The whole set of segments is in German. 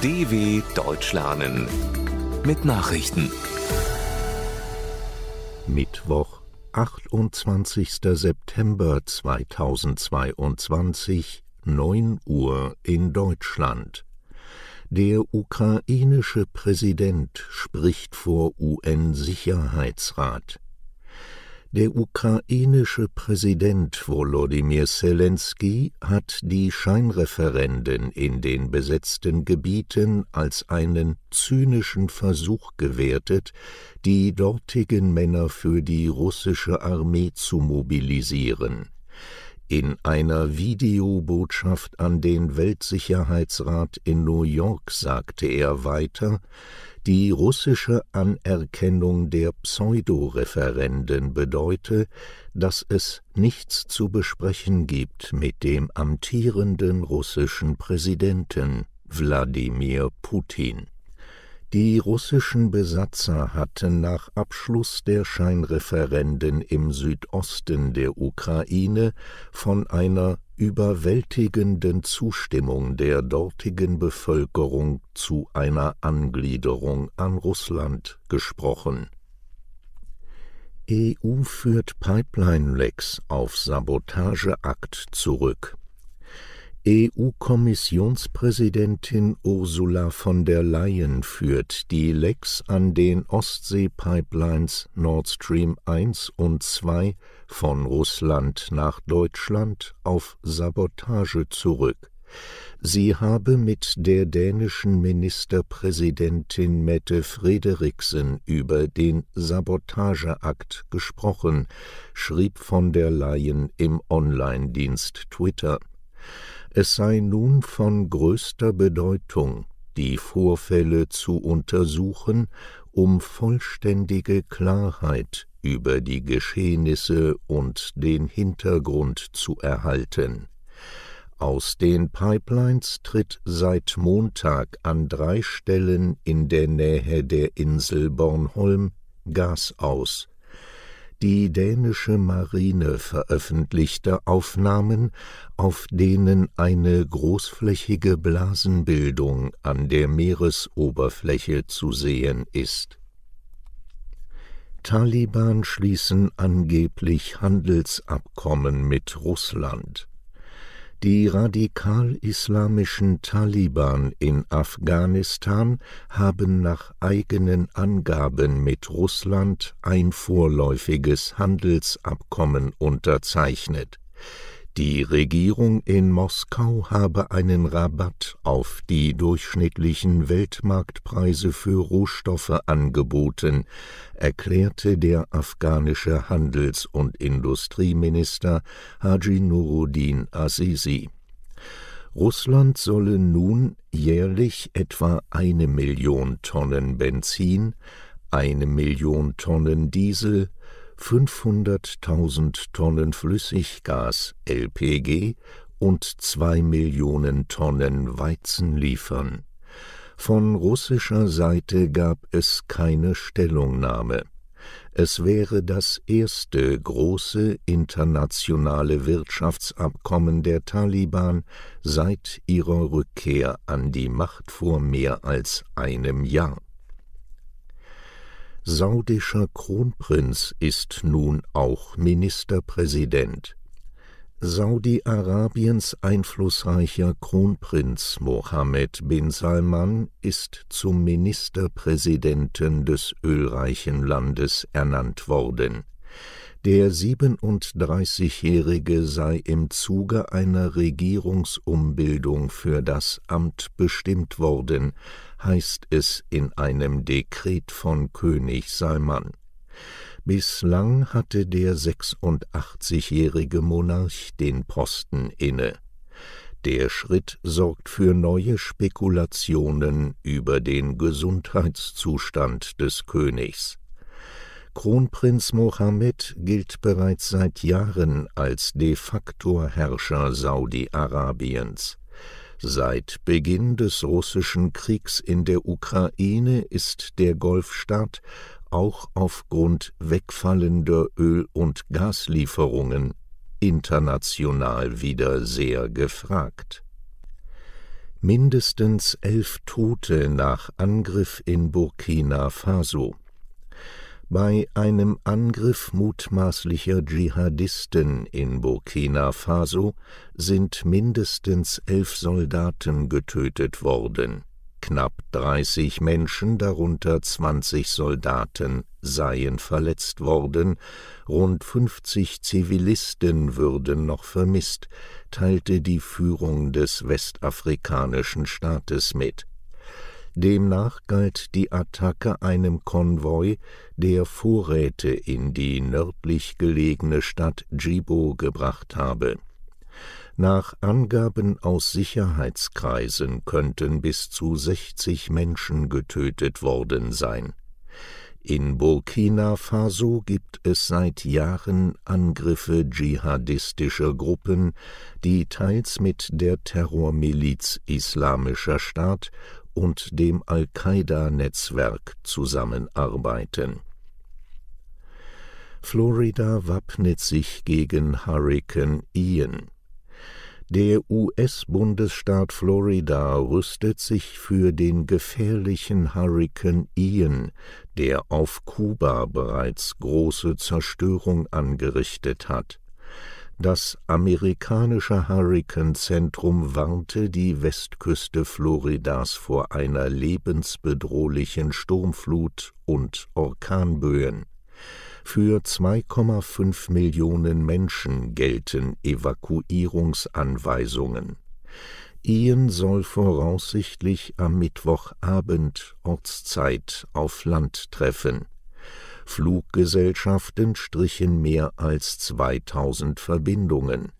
DW Deutsch lernen mit Nachrichten. Mittwoch, 28. September 2022, 9 Uhr in Deutschland. Der ukrainische Präsident spricht vor UN-Sicherheitsrat. Der ukrainische Präsident Volodymyr Zelensky hat die Scheinreferenden in den besetzten Gebieten als einen zynischen Versuch gewertet, die dortigen Männer für die russische Armee zu mobilisieren. In einer Videobotschaft an den Weltsicherheitsrat in New York sagte er weiter, die russische Anerkennung der Pseudoreferenden bedeute, dass es nichts zu besprechen gibt mit dem amtierenden russischen Präsidenten Wladimir Putin. Die russischen Besatzer hatten nach Abschluss der Scheinreferenden im Südosten der Ukraine von einer überwältigenden Zustimmung der dortigen Bevölkerung zu einer Angliederung an Russland gesprochen. EU führt Pipeline-Lecks auf Sabotageakt zurück. EU-Kommissionspräsidentin Ursula von der Leyen führt die Lecks an den Ostsee-Pipelines Nord Stream 1 und 2 von Russland nach Deutschland auf Sabotage zurück. Sie habe mit der dänischen Ministerpräsidentin Mette Frederiksen über den Sabotageakt gesprochen, schrieb von der Leyen im Online-Dienst Twitter. Es sei nun von größter Bedeutung, die Vorfälle zu untersuchen, um vollständige Klarheit über die Geschehnisse und den Hintergrund zu erhalten. Aus den Pipelines tritt seit Montag an drei Stellen in der Nähe der Insel Bornholm Gas aus, die dänische Marine veröffentlichte Aufnahmen, auf denen eine großflächige Blasenbildung an der Meeresoberfläche zu sehen ist. Taliban schließen angeblich Handelsabkommen mit Russland die radikal-islamischen Taliban in Afghanistan haben nach eigenen Angaben mit Russland ein vorläufiges Handelsabkommen unterzeichnet die Regierung in Moskau habe einen Rabatt auf die durchschnittlichen Weltmarktpreise für Rohstoffe angeboten, erklärte der afghanische Handels- und Industrieminister Haji Nuruddin Azizi. Russland solle nun jährlich etwa eine Million Tonnen Benzin, eine Million Tonnen Diesel 500.000 Tonnen Flüssiggas LPG und zwei Millionen Tonnen Weizen liefern. Von russischer Seite gab es keine Stellungnahme. Es wäre das erste große internationale Wirtschaftsabkommen der Taliban seit ihrer Rückkehr an die Macht vor mehr als einem Jahr. Saudischer Kronprinz ist nun auch Ministerpräsident. Saudi-Arabiens einflussreicher Kronprinz Mohammed bin Salman ist zum Ministerpräsidenten des ölreichen Landes ernannt worden. Der 37-Jährige sei im Zuge einer Regierungsumbildung für das Amt bestimmt worden, heißt es in einem Dekret von König Salman. Bislang hatte der 86-jährige Monarch den Posten inne. Der Schritt sorgt für neue Spekulationen über den Gesundheitszustand des Königs. Kronprinz Mohammed gilt bereits seit Jahren als de facto Herrscher Saudi-Arabiens. Seit Beginn des russischen Kriegs in der Ukraine ist der Golfstaat auch aufgrund wegfallender Öl- und Gaslieferungen international wieder sehr gefragt. Mindestens elf Tote nach Angriff in Burkina Faso. Bei einem Angriff mutmaßlicher Dschihadisten in Burkina Faso sind mindestens elf Soldaten getötet worden. Knapp 30 Menschen, darunter 20 Soldaten, seien verletzt worden, rund 50 Zivilisten würden noch vermisst, teilte die Führung des westafrikanischen Staates mit. Demnach galt die Attacke einem Konvoi, der Vorräte in die nördlich gelegene Stadt Djibo gebracht habe. Nach Angaben aus Sicherheitskreisen könnten bis zu 60 Menschen getötet worden sein. In Burkina Faso gibt es seit Jahren Angriffe dschihadistischer Gruppen, die teils mit der Terrormiliz Islamischer Staat und dem Al-Qaida-Netzwerk zusammenarbeiten. Florida wappnet sich gegen Hurrikan Ian. Der US-Bundesstaat Florida rüstet sich für den gefährlichen Hurrikan Ian, der auf Kuba bereits große Zerstörung angerichtet hat. Das amerikanische Hurrikanzentrum warnte die Westküste Floridas vor einer lebensbedrohlichen Sturmflut und Orkanböen. Für 2,5 Millionen Menschen gelten Evakuierungsanweisungen. Ian soll voraussichtlich am Mittwochabend Ortszeit auf Land treffen. Fluggesellschaften strichen mehr als 2000 Verbindungen.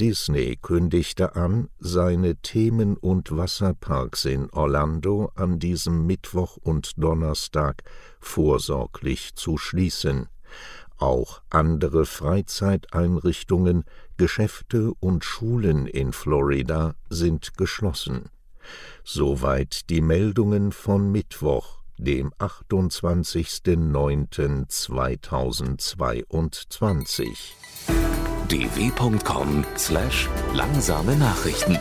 Disney kündigte an, seine Themen- und Wasserparks in Orlando an diesem Mittwoch und Donnerstag vorsorglich zu schließen. Auch andere Freizeiteinrichtungen, Geschäfte und Schulen in Florida sind geschlossen. Soweit die Meldungen von Mittwoch, dem 28.09.2022. dw.com/langsame Nachrichten